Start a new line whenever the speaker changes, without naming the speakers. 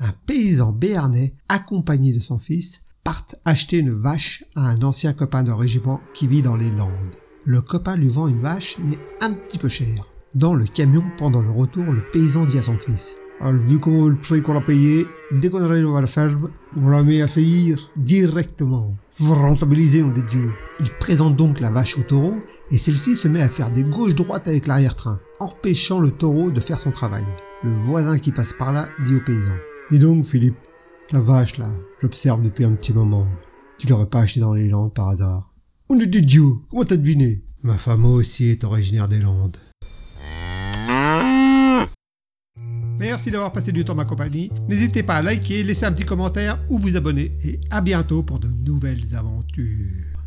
un paysan béarnais, accompagné de son fils, partent acheter une vache à un ancien copain de régiment qui vit dans les Landes. Le copain lui vend une vache, mais un petit peu cher. Dans le camion, pendant le retour, le paysan dit à son fils alors, vu qu'on le prix qu'on a payé, dès qu'on arrive à la ferme, on la met à saillir directement. Vous rentabilisez, on des dieux. Il présente donc la vache au taureau, et celle-ci se met à faire des gauches-droites avec l'arrière-train, empêchant le taureau de faire son travail. Le voisin qui passe par là dit au paysan. Dis donc, Philippe, ta vache là, j'observe depuis un petit moment. Tu l'aurais pas acheté dans les Landes par hasard? On est des dieux, comment t'as deviné? Ma femme aussi est originaire des Landes. Merci d'avoir passé du temps ma compagnie. N'hésitez pas à liker, laisser un petit commentaire ou vous abonner. Et à bientôt pour de nouvelles aventures.